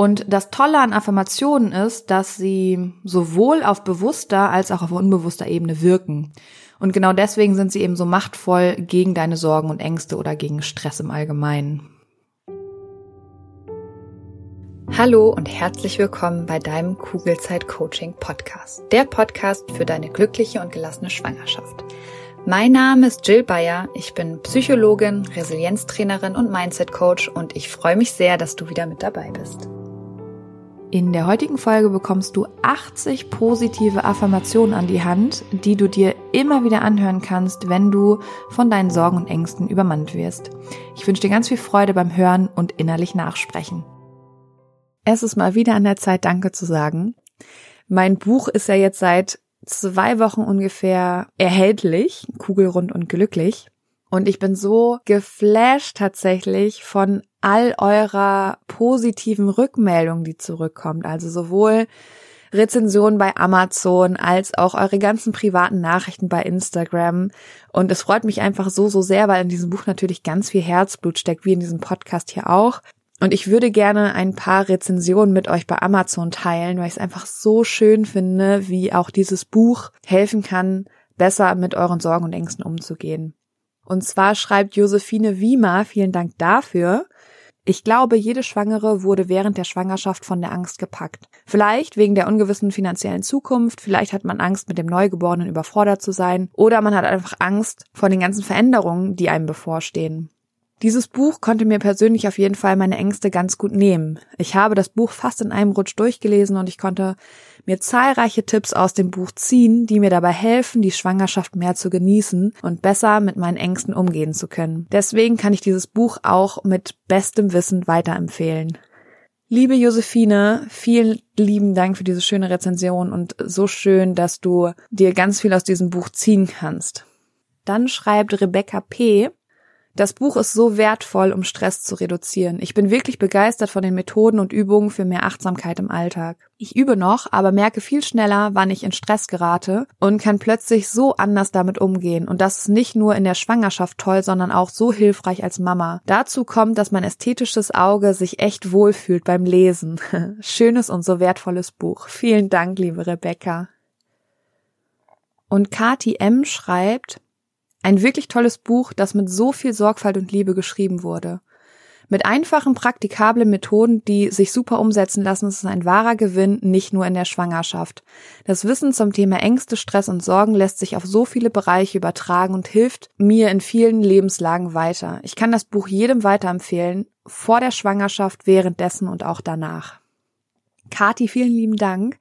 Und das Tolle an Affirmationen ist, dass sie sowohl auf bewusster als auch auf unbewusster Ebene wirken. Und genau deswegen sind sie eben so machtvoll gegen deine Sorgen und Ängste oder gegen Stress im Allgemeinen. Hallo und herzlich willkommen bei deinem Kugelzeit Coaching Podcast. Der Podcast für deine glückliche und gelassene Schwangerschaft. Mein Name ist Jill Bayer. Ich bin Psychologin, Resilienztrainerin und Mindset Coach und ich freue mich sehr, dass du wieder mit dabei bist. In der heutigen Folge bekommst du 80 positive Affirmationen an die Hand, die du dir immer wieder anhören kannst, wenn du von deinen Sorgen und Ängsten übermannt wirst. Ich wünsche dir ganz viel Freude beim Hören und innerlich nachsprechen. Es ist mal wieder an der Zeit, Danke zu sagen. Mein Buch ist ja jetzt seit zwei Wochen ungefähr erhältlich, kugelrund und glücklich. Und ich bin so geflasht tatsächlich von all eurer positiven Rückmeldungen, die zurückkommt. Also sowohl Rezensionen bei Amazon als auch eure ganzen privaten Nachrichten bei Instagram. Und es freut mich einfach so, so sehr, weil in diesem Buch natürlich ganz viel Herzblut steckt, wie in diesem Podcast hier auch. Und ich würde gerne ein paar Rezensionen mit euch bei Amazon teilen, weil ich es einfach so schön finde, wie auch dieses Buch helfen kann, besser mit euren Sorgen und Ängsten umzugehen. Und zwar schreibt Josephine Wiemer, vielen Dank dafür, ich glaube, jede Schwangere wurde während der Schwangerschaft von der Angst gepackt. Vielleicht wegen der ungewissen finanziellen Zukunft, vielleicht hat man Angst, mit dem Neugeborenen überfordert zu sein, oder man hat einfach Angst vor den ganzen Veränderungen, die einem bevorstehen. Dieses Buch konnte mir persönlich auf jeden Fall meine Ängste ganz gut nehmen. Ich habe das Buch fast in einem Rutsch durchgelesen und ich konnte mir zahlreiche Tipps aus dem Buch ziehen, die mir dabei helfen, die Schwangerschaft mehr zu genießen und besser mit meinen Ängsten umgehen zu können. Deswegen kann ich dieses Buch auch mit bestem Wissen weiterempfehlen. Liebe Josephine, vielen lieben Dank für diese schöne Rezension und so schön, dass du dir ganz viel aus diesem Buch ziehen kannst. Dann schreibt Rebecca P. Das Buch ist so wertvoll, um Stress zu reduzieren. Ich bin wirklich begeistert von den Methoden und Übungen für mehr Achtsamkeit im Alltag. Ich übe noch, aber merke viel schneller, wann ich in Stress gerate und kann plötzlich so anders damit umgehen. Und das ist nicht nur in der Schwangerschaft toll, sondern auch so hilfreich als Mama. Dazu kommt, dass mein ästhetisches Auge sich echt wohlfühlt beim Lesen. Schönes und so wertvolles Buch. Vielen Dank, liebe Rebecca. Und Kati M. schreibt, ein wirklich tolles Buch, das mit so viel Sorgfalt und Liebe geschrieben wurde. Mit einfachen, praktikablen Methoden, die sich super umsetzen lassen, ist es ein wahrer Gewinn, nicht nur in der Schwangerschaft. Das Wissen zum Thema Ängste, Stress und Sorgen lässt sich auf so viele Bereiche übertragen und hilft mir in vielen Lebenslagen weiter. Ich kann das Buch jedem weiterempfehlen, vor der Schwangerschaft, währenddessen und auch danach. Kati, vielen lieben Dank.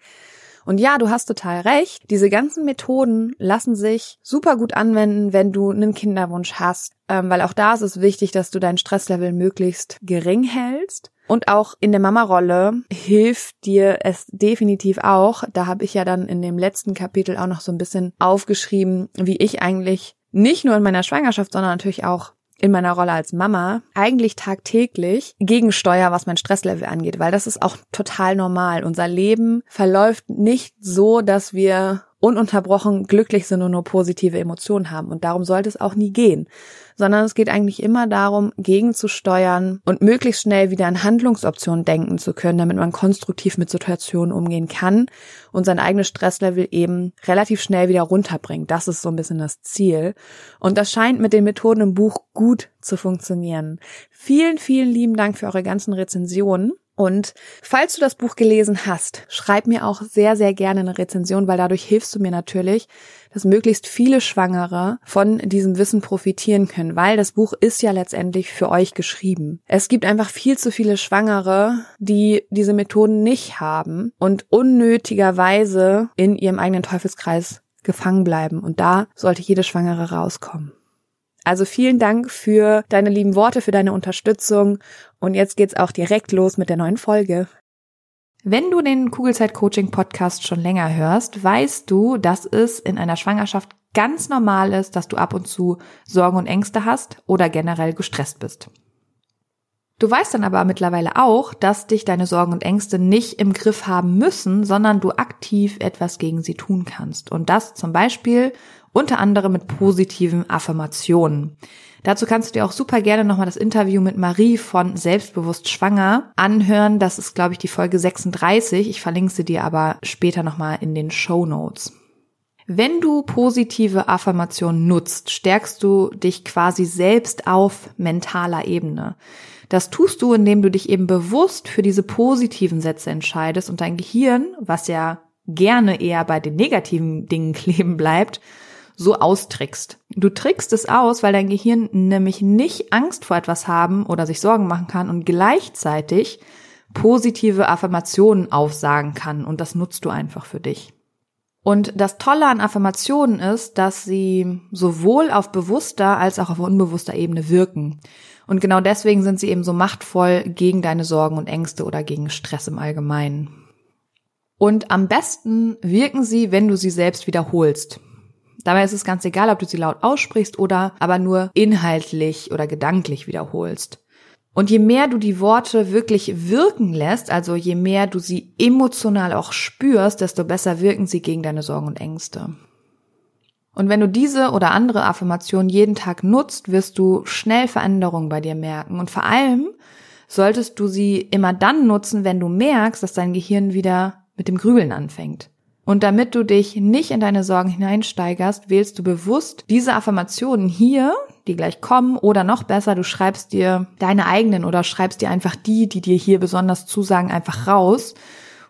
Und ja, du hast total recht. Diese ganzen Methoden lassen sich super gut anwenden, wenn du einen Kinderwunsch hast, ähm, weil auch da ist es wichtig, dass du dein Stresslevel möglichst gering hältst. Und auch in der Mama-Rolle hilft dir es definitiv auch. Da habe ich ja dann in dem letzten Kapitel auch noch so ein bisschen aufgeschrieben, wie ich eigentlich nicht nur in meiner Schwangerschaft, sondern natürlich auch in meiner Rolle als Mama eigentlich tagtäglich gegensteuer, was mein Stresslevel angeht, weil das ist auch total normal. Unser Leben verläuft nicht so, dass wir ununterbrochen glücklich sind und nur positive Emotionen haben. Und darum sollte es auch nie gehen. Sondern es geht eigentlich immer darum, gegenzusteuern und möglichst schnell wieder an Handlungsoptionen denken zu können, damit man konstruktiv mit Situationen umgehen kann und sein eigenes Stresslevel eben relativ schnell wieder runterbringt. Das ist so ein bisschen das Ziel. Und das scheint mit den Methoden im Buch gut zu funktionieren. Vielen, vielen lieben Dank für eure ganzen Rezensionen. Und falls du das Buch gelesen hast, schreib mir auch sehr, sehr gerne eine Rezension, weil dadurch hilfst du mir natürlich, dass möglichst viele Schwangere von diesem Wissen profitieren können, weil das Buch ist ja letztendlich für euch geschrieben. Es gibt einfach viel zu viele Schwangere, die diese Methoden nicht haben und unnötigerweise in ihrem eigenen Teufelskreis gefangen bleiben. Und da sollte jede Schwangere rauskommen. Also vielen Dank für deine lieben Worte, für deine Unterstützung. Und jetzt geht's auch direkt los mit der neuen Folge. Wenn du den Kugelzeit Coaching Podcast schon länger hörst, weißt du, dass es in einer Schwangerschaft ganz normal ist, dass du ab und zu Sorgen und Ängste hast oder generell gestresst bist. Du weißt dann aber mittlerweile auch, dass dich deine Sorgen und Ängste nicht im Griff haben müssen, sondern du aktiv etwas gegen sie tun kannst. Und das zum Beispiel unter anderem mit positiven Affirmationen. Dazu kannst du dir auch super gerne nochmal das Interview mit Marie von Selbstbewusst Schwanger anhören. Das ist, glaube ich, die Folge 36. Ich verlinke sie dir aber später nochmal in den Show Notes. Wenn du positive Affirmationen nutzt, stärkst du dich quasi selbst auf mentaler Ebene. Das tust du, indem du dich eben bewusst für diese positiven Sätze entscheidest und dein Gehirn, was ja gerne eher bei den negativen Dingen kleben bleibt, so austrickst. Du trickst es aus, weil dein Gehirn nämlich nicht Angst vor etwas haben oder sich Sorgen machen kann und gleichzeitig positive Affirmationen aufsagen kann und das nutzt du einfach für dich. Und das Tolle an Affirmationen ist, dass sie sowohl auf bewusster als auch auf unbewusster Ebene wirken. Und genau deswegen sind sie eben so machtvoll gegen deine Sorgen und Ängste oder gegen Stress im Allgemeinen. Und am besten wirken sie, wenn du sie selbst wiederholst. Dabei ist es ganz egal, ob du sie laut aussprichst oder aber nur inhaltlich oder gedanklich wiederholst. Und je mehr du die Worte wirklich wirken lässt, also je mehr du sie emotional auch spürst, desto besser wirken sie gegen deine Sorgen und Ängste. Und wenn du diese oder andere Affirmation jeden Tag nutzt, wirst du schnell Veränderungen bei dir merken. Und vor allem solltest du sie immer dann nutzen, wenn du merkst, dass dein Gehirn wieder mit dem Grübeln anfängt. Und damit du dich nicht in deine Sorgen hineinsteigerst, wählst du bewusst diese Affirmationen hier, die gleich kommen, oder noch besser, du schreibst dir deine eigenen oder schreibst dir einfach die, die dir hier besonders zusagen, einfach raus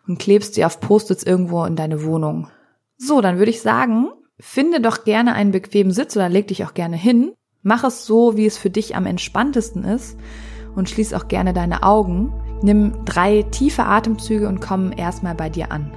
und klebst sie auf Post-its irgendwo in deine Wohnung. So, dann würde ich sagen, finde doch gerne einen bequemen Sitz oder leg dich auch gerne hin. Mach es so, wie es für dich am entspanntesten ist und schließ auch gerne deine Augen. Nimm drei tiefe Atemzüge und komm erstmal bei dir an.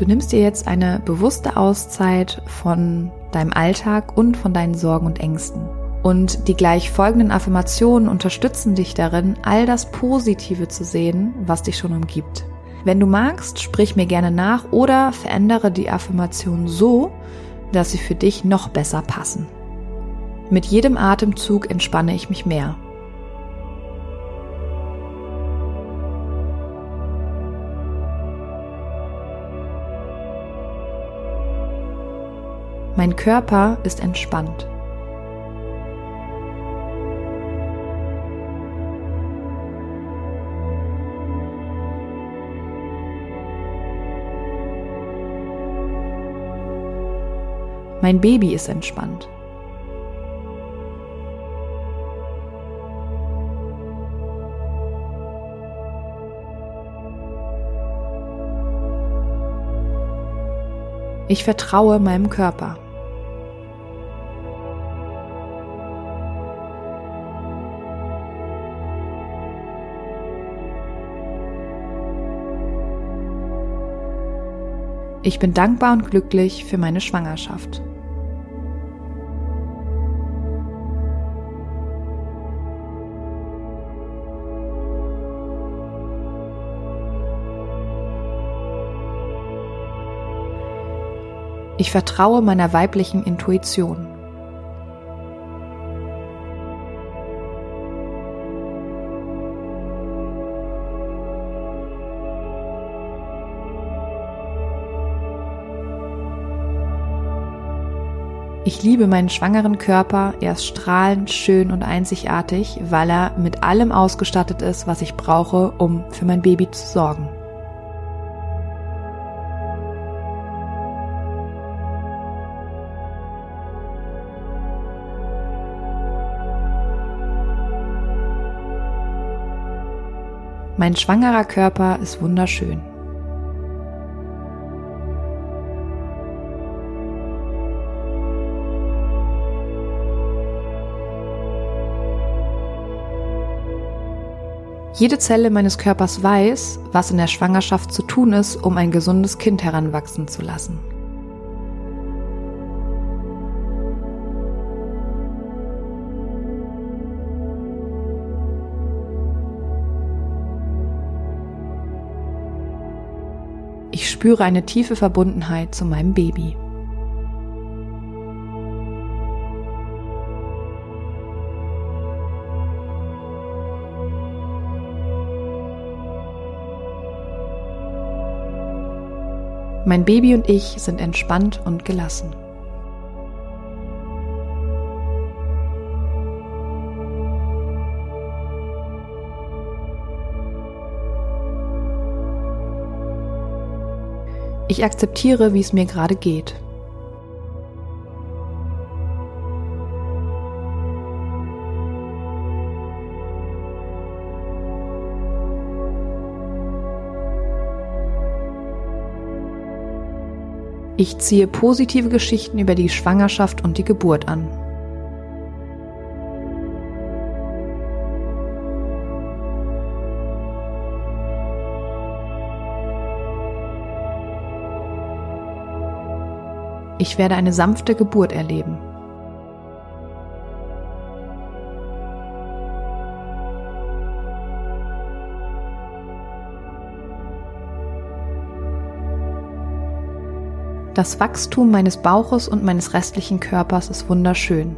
Du nimmst dir jetzt eine bewusste Auszeit von deinem Alltag und von deinen Sorgen und Ängsten. Und die gleich folgenden Affirmationen unterstützen dich darin, all das Positive zu sehen, was dich schon umgibt. Wenn du magst, sprich mir gerne nach oder verändere die Affirmation so, dass sie für dich noch besser passen. Mit jedem Atemzug entspanne ich mich mehr. Mein Körper ist entspannt. Mein Baby ist entspannt. Ich vertraue meinem Körper. Ich bin dankbar und glücklich für meine Schwangerschaft. Ich vertraue meiner weiblichen Intuition. Ich liebe meinen schwangeren Körper, er ist strahlend, schön und einzigartig, weil er mit allem ausgestattet ist, was ich brauche, um für mein Baby zu sorgen. Mein schwangerer Körper ist wunderschön. Jede Zelle meines Körpers weiß, was in der Schwangerschaft zu tun ist, um ein gesundes Kind heranwachsen zu lassen. Ich spüre eine tiefe Verbundenheit zu meinem Baby. Mein Baby und ich sind entspannt und gelassen. Ich akzeptiere, wie es mir gerade geht. Ich ziehe positive Geschichten über die Schwangerschaft und die Geburt an. Ich werde eine sanfte Geburt erleben. Das Wachstum meines Bauches und meines restlichen Körpers ist wunderschön.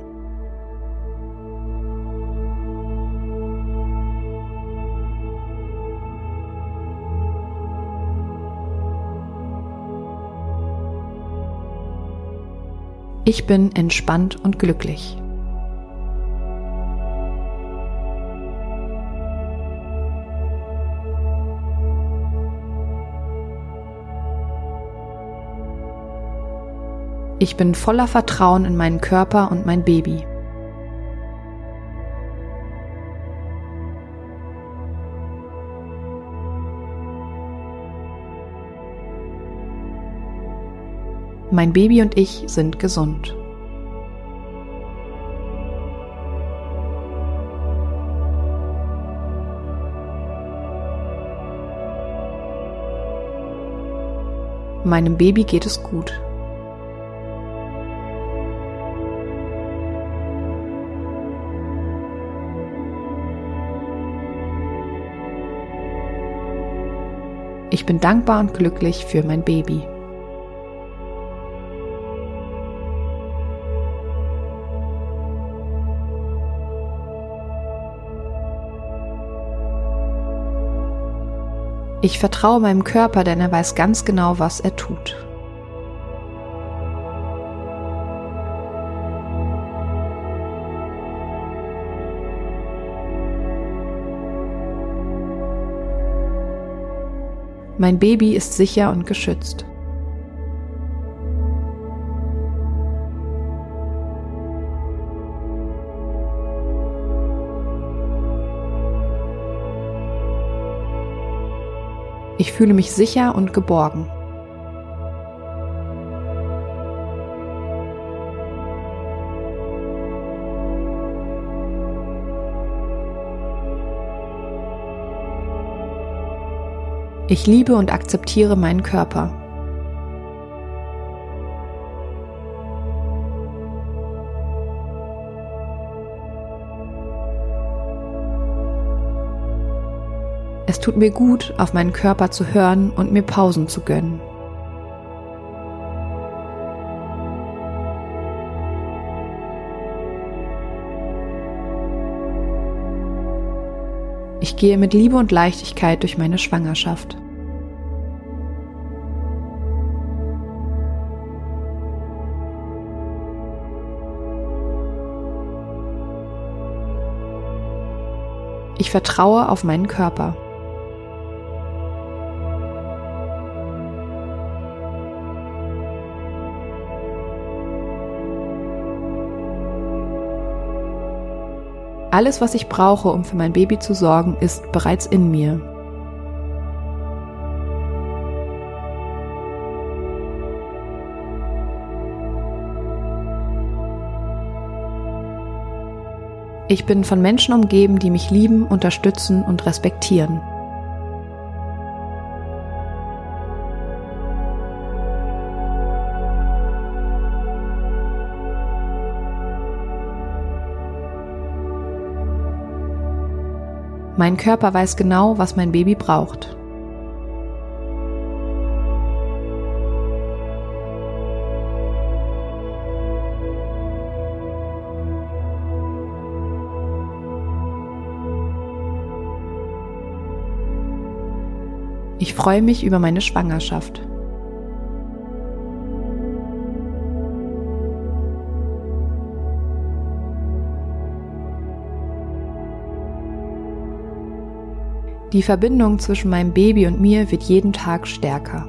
Ich bin entspannt und glücklich. Ich bin voller Vertrauen in meinen Körper und mein Baby. Mein Baby und ich sind gesund. Meinem Baby geht es gut. Ich bin dankbar und glücklich für mein Baby. Ich vertraue meinem Körper, denn er weiß ganz genau, was er tut. Mein Baby ist sicher und geschützt. Ich fühle mich sicher und geborgen. Ich liebe und akzeptiere meinen Körper. Es tut mir gut, auf meinen Körper zu hören und mir Pausen zu gönnen. Gehe mit Liebe und Leichtigkeit durch meine Schwangerschaft. Ich vertraue auf meinen Körper. Alles, was ich brauche, um für mein Baby zu sorgen, ist bereits in mir. Ich bin von Menschen umgeben, die mich lieben, unterstützen und respektieren. Mein Körper weiß genau, was mein Baby braucht. Ich freue mich über meine Schwangerschaft. Die Verbindung zwischen meinem Baby und mir wird jeden Tag stärker.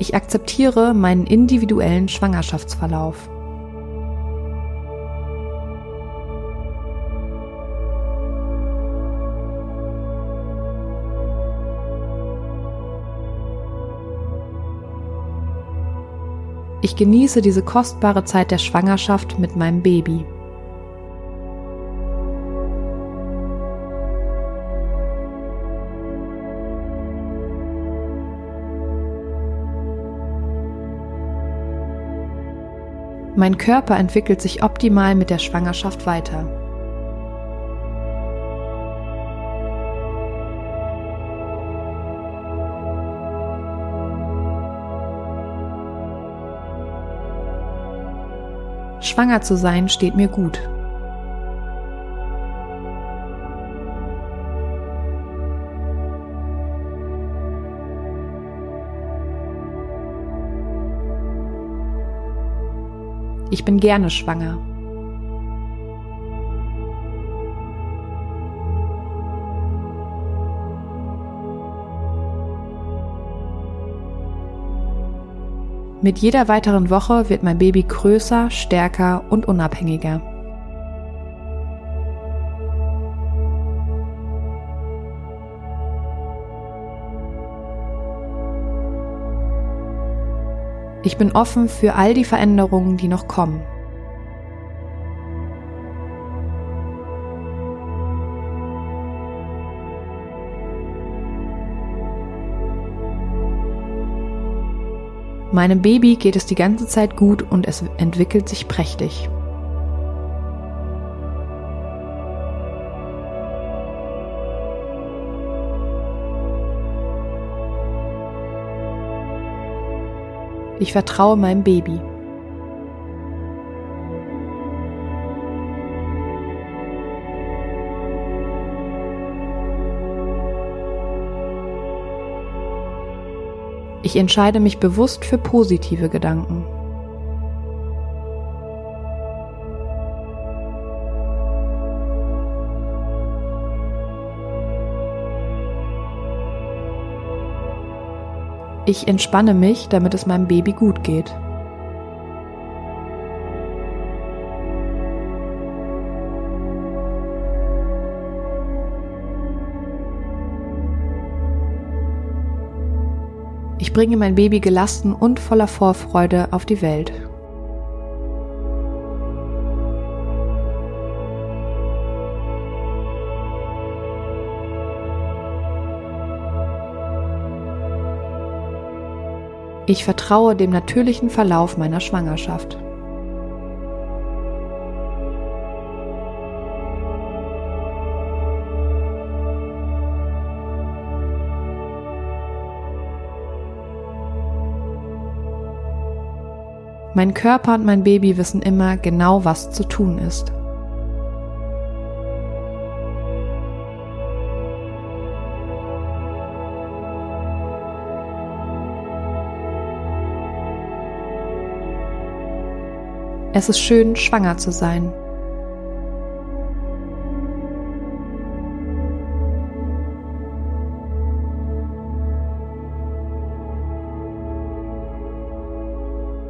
Ich akzeptiere meinen individuellen Schwangerschaftsverlauf. Ich genieße diese kostbare Zeit der Schwangerschaft mit meinem Baby. Mein Körper entwickelt sich optimal mit der Schwangerschaft weiter. Schwanger zu sein steht mir gut. Ich bin gerne schwanger. Mit jeder weiteren Woche wird mein Baby größer, stärker und unabhängiger. Ich bin offen für all die Veränderungen, die noch kommen. Meinem Baby geht es die ganze Zeit gut und es entwickelt sich prächtig. Ich vertraue meinem Baby. Ich entscheide mich bewusst für positive Gedanken. Ich entspanne mich, damit es meinem Baby gut geht. Bringe mein Baby gelassen und voller Vorfreude auf die Welt. Ich vertraue dem natürlichen Verlauf meiner Schwangerschaft. Mein Körper und mein Baby wissen immer genau, was zu tun ist. Es ist schön, schwanger zu sein.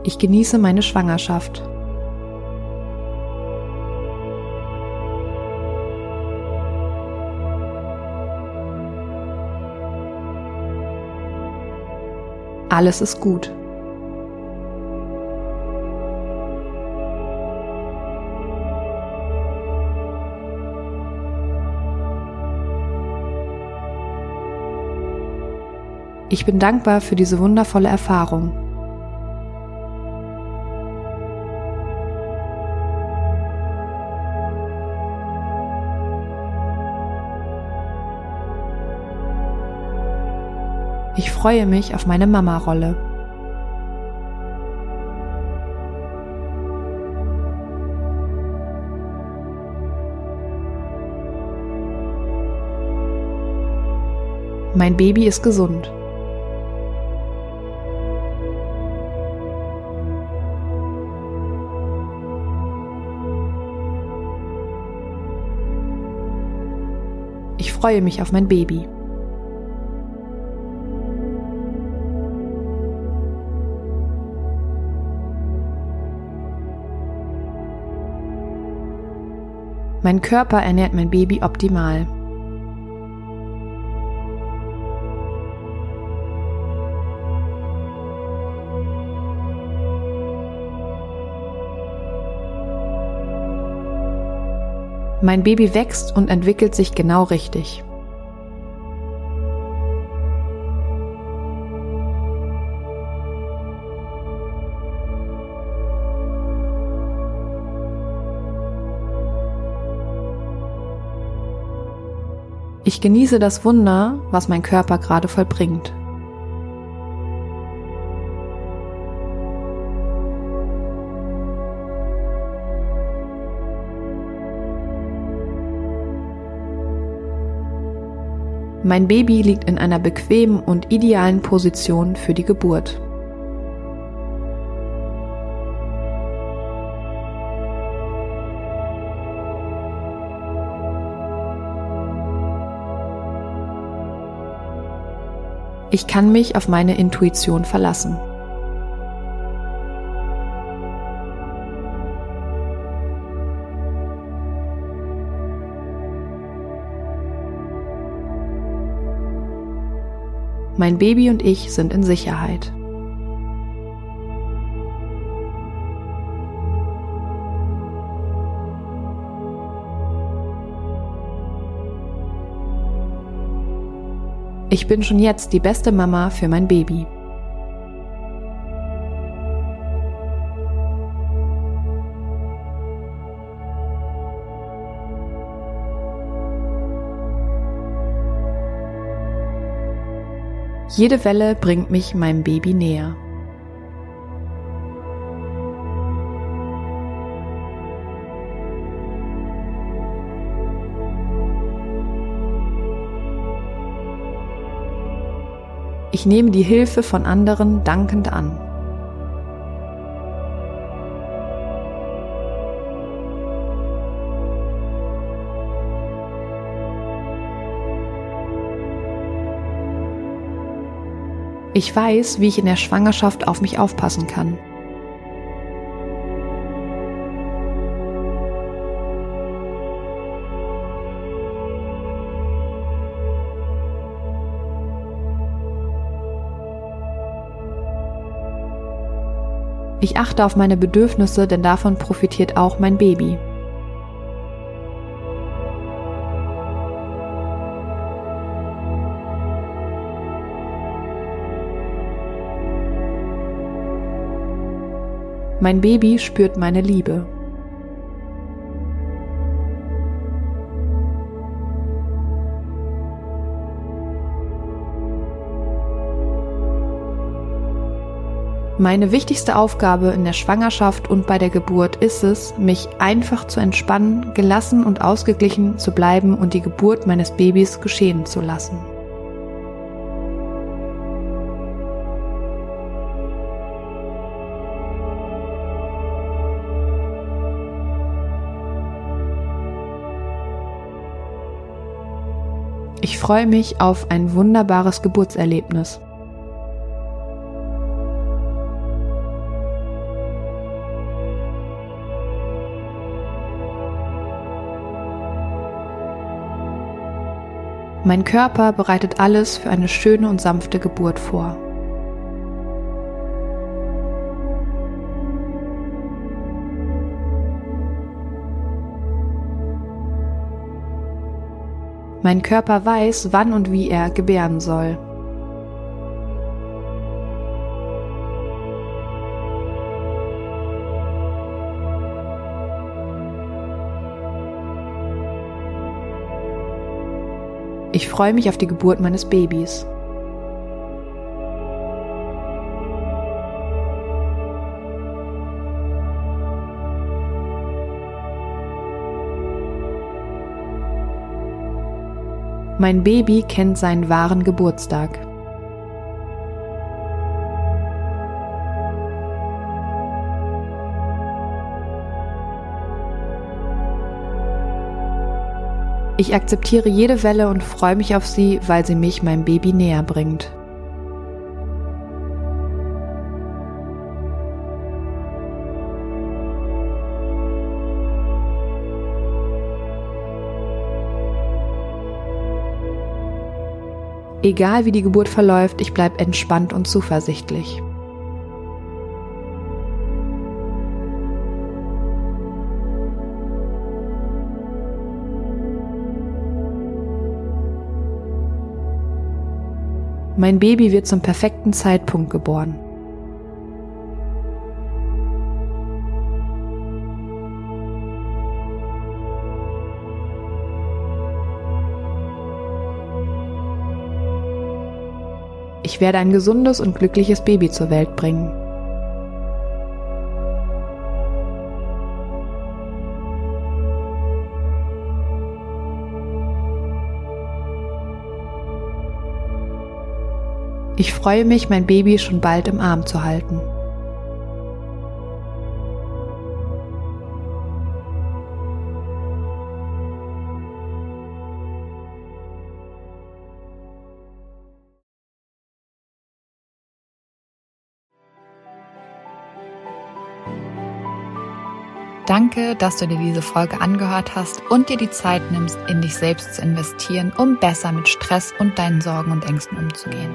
Ich genieße meine Schwangerschaft. Alles ist gut. Ich bin dankbar für diese wundervolle Erfahrung. Ich freue mich auf meine Mama-Rolle. Mein Baby ist gesund. Ich freue mich auf mein Baby. Mein Körper ernährt mein Baby optimal. Mein Baby wächst und entwickelt sich genau richtig. Genieße das Wunder, was mein Körper gerade vollbringt. Mein Baby liegt in einer bequemen und idealen Position für die Geburt. Ich kann mich auf meine Intuition verlassen. Mein Baby und ich sind in Sicherheit. Ich bin schon jetzt die beste Mama für mein Baby. Jede Welle bringt mich meinem Baby näher. Ich nehme die Hilfe von anderen dankend an. Ich weiß, wie ich in der Schwangerschaft auf mich aufpassen kann. Ich achte auf meine Bedürfnisse, denn davon profitiert auch mein Baby. Mein Baby spürt meine Liebe. Meine wichtigste Aufgabe in der Schwangerschaft und bei der Geburt ist es, mich einfach zu entspannen, gelassen und ausgeglichen zu bleiben und die Geburt meines Babys geschehen zu lassen. Ich freue mich auf ein wunderbares Geburtserlebnis. Mein Körper bereitet alles für eine schöne und sanfte Geburt vor. Mein Körper weiß, wann und wie er gebären soll. Ich freue mich auf die Geburt meines Babys. Mein Baby kennt seinen wahren Geburtstag. Ich akzeptiere jede Welle und freue mich auf sie, weil sie mich meinem Baby näher bringt. Egal wie die Geburt verläuft, ich bleibe entspannt und zuversichtlich. Mein Baby wird zum perfekten Zeitpunkt geboren. Ich werde ein gesundes und glückliches Baby zur Welt bringen. Ich freue mich, mein Baby schon bald im Arm zu halten. Danke, dass du dir diese Folge angehört hast und dir die Zeit nimmst, in dich selbst zu investieren, um besser mit Stress und deinen Sorgen und Ängsten umzugehen.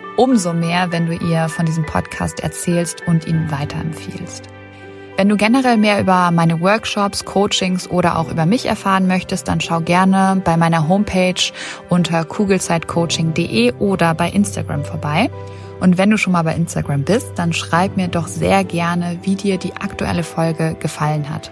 umso mehr, wenn du ihr von diesem Podcast erzählst und ihn weiterempfiehlst. Wenn du generell mehr über meine Workshops, Coachings oder auch über mich erfahren möchtest, dann schau gerne bei meiner Homepage unter kugelzeitcoaching.de oder bei Instagram vorbei. Und wenn du schon mal bei Instagram bist, dann schreib mir doch sehr gerne, wie dir die aktuelle Folge gefallen hat.